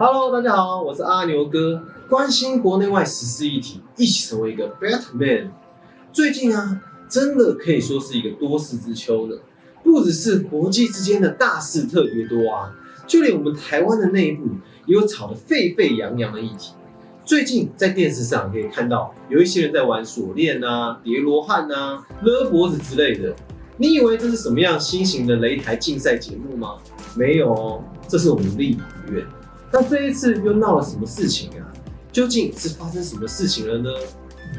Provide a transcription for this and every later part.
Hello，大家好，我是阿牛哥，关心国内外时事议题，一起成为一个 better man。最近啊，真的可以说是一个多事之秋了，不只是国际之间的大事特别多啊，就连我们台湾的内部也有吵得沸沸扬扬的议题。最近在电视上可以看到，有一些人在玩锁链啊、叠罗汉啊、勒脖子之类的。你以为这是什么样新型的擂台竞赛节目吗？没有哦，这是我们立法院。那这一次又闹了什么事情啊？究竟是发生什么事情了呢？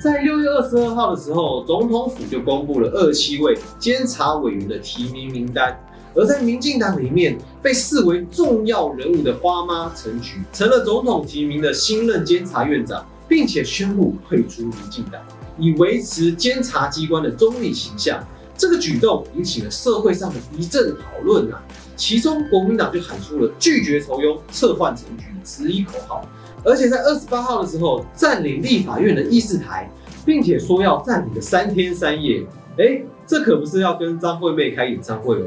在六月二十二号的时候，总统府就公布了二七位监察委员的提名名单。而在民进党里面被视为重要人物的花妈陈菊，成了总统提名的新任监察院长，并且宣布退出民进党，以维持监察机关的中立形象。这个举动引起了社会上的一阵讨论啊！其中国民党就喊出了拒绝酬庸、撤换陈菊的十一口号，而且在二十八号的时候占领立法院的议事台，并且说要占领个三天三夜。哎，这可不是要跟张惠妹开演唱会哦。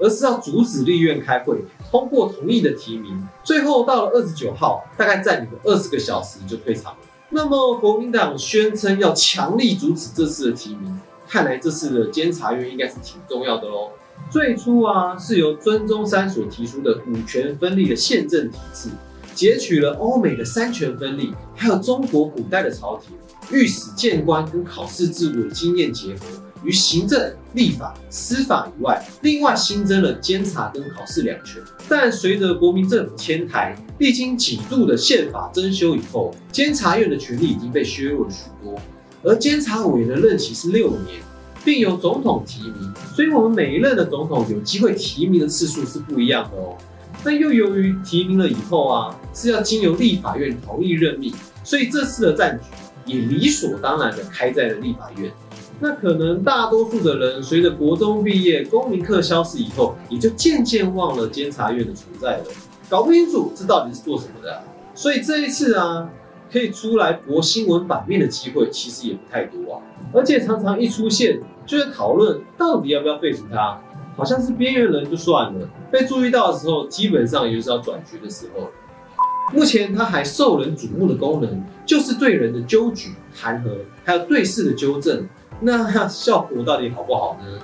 而是要阻止立院开会通过同意的提名，最后到了二十九号，大概占领了二十个小时就退场了。那么国民党宣称要强力阻止这次的提名，看来这次的监察院应该是挺重要的喽。最初啊，是由孙中山所提出的五权分立的宪政体制，截取了欧美的三权分立，还有中国古代的朝廷御史谏官跟考试制度的经验结合。于行政、立法、司法以外，另外新增了监察跟考试两权。但随着国民政府迁台，历经几度的宪法增修以后，监察院的权力已经被削弱了许多。而监察委员的任期是六年，并由总统提名，所以我们每一任的总统有机会提名的次数是不一样的哦。那又由于提名了以后啊，是要经由立法院同意任命，所以这次的战局也理所当然的开在了立法院。那可能大多数的人随着国中毕业、公民课消失以后，也就渐渐忘了监察院的存在了，搞不清楚这到底是做什么的。所以这一次啊，可以出来博新闻版面的机会其实也不太多啊，而且常常一出现就在讨论到底要不要废除它，好像是边缘人就算了，被注意到的时候，基本上也就是要转局的时候。目前它还受人瞩目的功能，就是对人的纠举、弹劾，还有对事的纠正。那 效果到底好不好呢？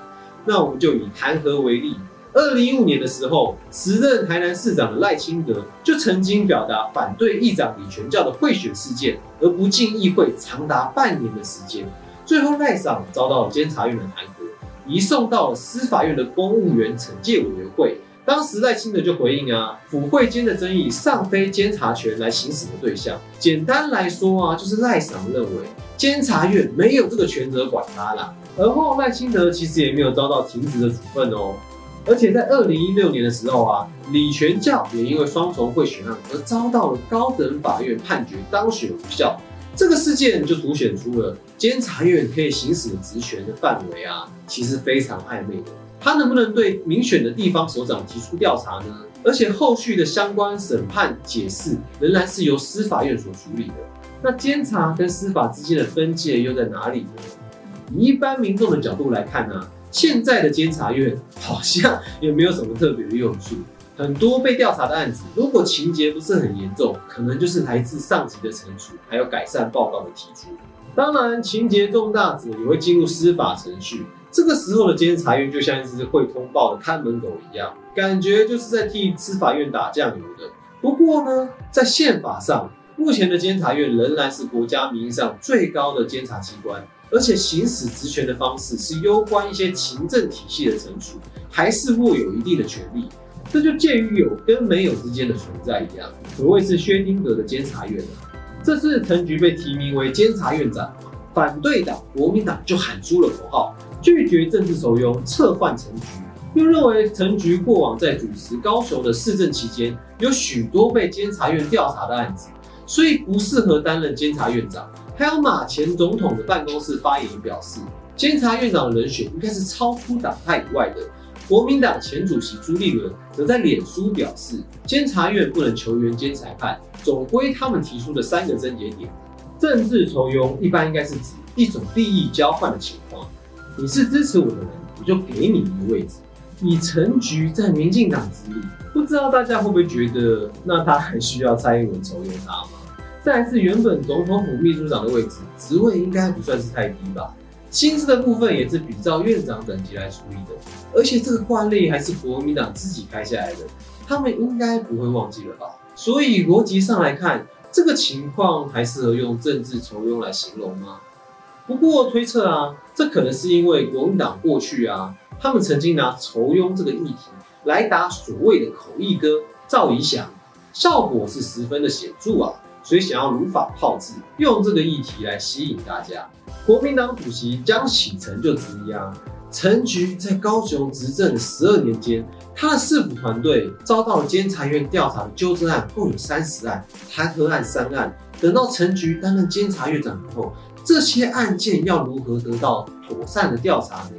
那我们就以弹劾为例。二零一五年的时候，时任台南市长的赖清德就曾经表达反对议长李全教的贿选事件，而不进议会长达半年的时间。最后赖长遭到监察院的弹劾，移送到了司法院的公务员惩戒委员会。当时赖清德就回应啊，府会间的争议尚非监察权来行使的对象。简单来说啊，就是赖长认为。监察院没有这个权责管他啦，而后赖清德其实也没有遭到停职的处分哦，而且在二零一六年的时候啊，李全教也因为双重贿选案而遭到了高等法院判决当选无效，这个事件就凸显出了监察院可以行使的职权的范围啊，其实非常暧昧的，他能不能对民选的地方首长提出调查呢？而且后续的相关审判解释仍然是由司法院所处理的。那监察跟司法之间的分界又在哪里呢？以一般民众的角度来看呢，现在的监察院好像也没有什么特别的用处。很多被调查的案子，如果情节不是很严重，可能就是来自上级的惩处，还有改善报告的提出。当然，情节重大者也会进入司法程序。这个时候的监察院就像一只会通报的看门狗一样，感觉就是在替司法院打酱油的。不过呢，在宪法上。目前的监察院仍然是国家名义上最高的监察机关，而且行使职权的方式是攸关一些行政体系的惩处，还是握有一定的权力。这就介于有跟没有之间的存在一样，可谓是薛丁格的监察院了。这次陈菊被提名为监察院长，反对党国民党就喊出了口号，拒绝政治酬庸，撤换陈菊，又认为陈菊过往在主持高雄的市政期间，有许多被监察院调查的案子。所以不适合担任监察院长。还有马前总统的办公室发言表示，监察院长的人选应该是超出党派以外的。国民党前主席朱立伦则在脸书表示，监察院不能求援监裁判，总归他们提出的三个症结点。政治酬庸一般应该是指一种利益交换的情况，你是支持我的人，我就给你一个位置。以陈菊在民进党之力，不知道大家会不会觉得，那他还需要蔡英文重用他吗？再是原本总统府秘书长的位置，职位应该不算是太低吧？薪资的部分也是比照院长等级来处理的，而且这个惯例还是国民党自己开下来的，他们应该不会忘记了吧？所以逻辑上来看，这个情况还适合用政治酬庸来形容吗？不过推测啊，这可能是因为国民党过去啊，他们曾经拿酬庸这个议题来打所谓的口译哥赵以翔，效果是十分的显著啊，所以想要如法炮制，用这个议题来吸引大家。国民党主席江启臣就质疑啊，陈菊在高雄执政十二年间，他的市府团队遭到了监察院调查的纠正案共有三十案，弹劾案三案。等到陈菊担任监察院长以后，这些案件要如何得到妥善的调查呢？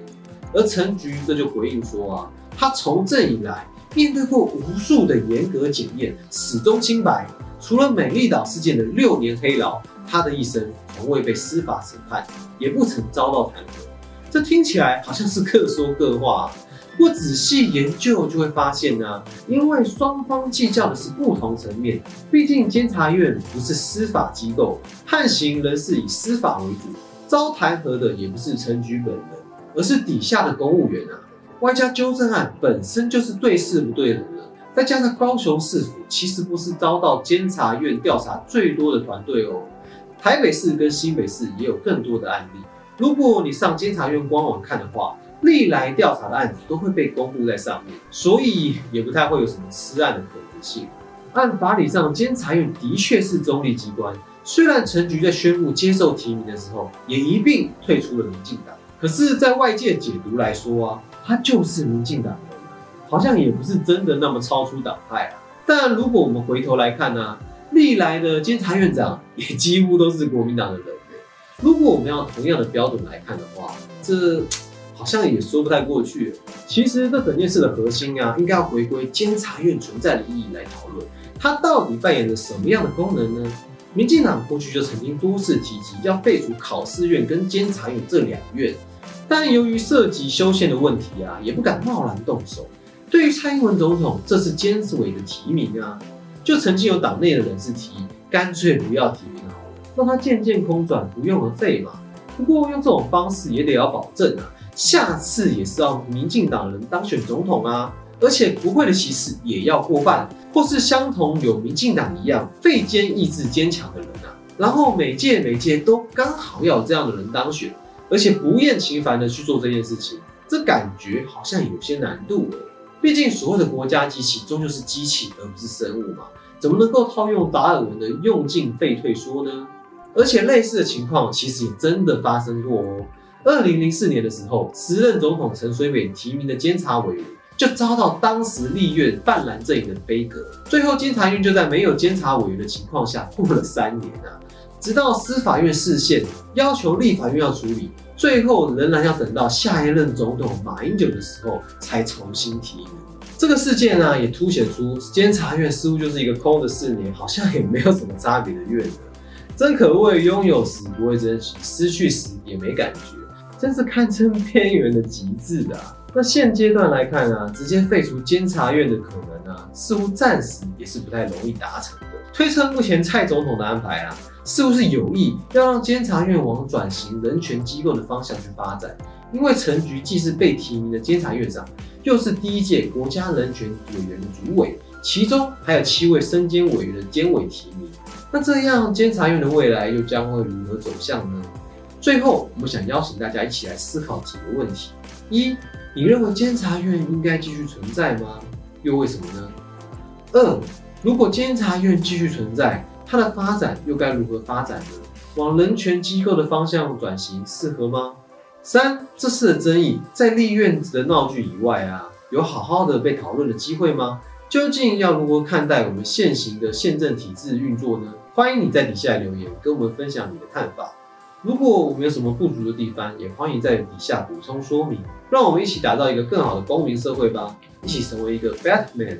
而陈菊这就回应说啊，他从政以来面对过无数的严格检验，始终清白。除了美丽岛事件的六年黑牢，他的一生从未被司法审判，也不曾遭到弹劾。这听起来好像是各说各话，不过仔细研究就会发现呢，因为双方计较的是不同层面。毕竟监察院不是司法机构，判刑仍是以司法为主，遭弹劾的也不是陈菊本人，而是底下的公务员啊。外加纠正案本身就是对事不对人了。再加上高雄市府其实不是遭到监察院调查最多的团队哦，台北市跟新北市也有更多的案例。如果你上监察院官网看的话，历来调查的案子都会被公布在上面，所以也不太会有什么吃案的可能性。按法理上，监察院的确是中立机关，虽然陈局在宣布接受提名的时候，也一并退出了民进党，可是，在外界解读来说啊，他就是民进党。好像也不是真的那么超出党派啊。但如果我们回头来看呢，历来的监察院长也几乎都是国民党的人。如果我们要同样的标准来看的话，这好像也说不太过去。其实这整件事的核心啊，应该要回归监察院存在的意义来讨论，它到底扮演着什么样的功能呢？民进党过去就曾经多次提及要废除考试院跟监察院这两院，但由于涉及修宪的问题啊，也不敢贸然动手。对于蔡英文总统这次监事委的提名啊，就曾经有党内的人士提议，干脆不要提名好了，让他渐渐空转，不用而废嘛。不过用这种方式也得要保证啊，下次也是要民进党人当选总统啊，而且不会的席次也要过半，或是相同有民进党一样废坚意志坚强的人啊。然后每届每届都刚好要有这样的人当选，而且不厌其烦的去做这件事情，这感觉好像有些难度了。毕竟，所谓的国家机器终究是机器，而不是生物嘛？怎么能够套用达尔文的“用进废退”说呢？而且，类似的情况其实也真的发生过哦。二零零四年的时候，时任总统陈水扁提名的监察委员就遭到当时立院泛蓝阵营的杯葛，最后监察院就在没有监察委员的情况下过了三年啊，直到司法院释宪，要求立法院要处理。最后仍然要等到下一任总统马英九的时候才重新提名。这个事件呢，也凸显出监察院似乎就是一个空的四年，好像也没有什么差别的院了。真可谓拥有时不会珍惜，失去时也没感觉，真是堪称边缘的极致啊！那现阶段来看啊，直接废除监察院的可能啊，似乎暂时也是不太容易达成的。推测目前蔡总统的安排啊。是不是有意要让监察院往转型人权机构的方向去发展？因为陈菊既是被提名的监察院长，又是第一届国家人权委员的主委，其中还有七位身兼委员的监委提名。那这样监察院的未来又将会如何走向呢？最后，我们想邀请大家一起来思考几个问题：一，你认为监察院应该继续存在吗？又为什么呢？二，如果监察院继续存在，它的发展又该如何发展呢？往人权机构的方向转型适合吗？三，这次的争议在立院子的闹剧以外啊，有好好的被讨论的机会吗？究竟要如何看待我们现行的宪政体制运作呢？欢迎你在底下留言跟我们分享你的看法。如果我们有什么不足的地方，也欢迎在底下补充说明。让我们一起打造一个更好的公民社会吧！一起成为一个 Batman。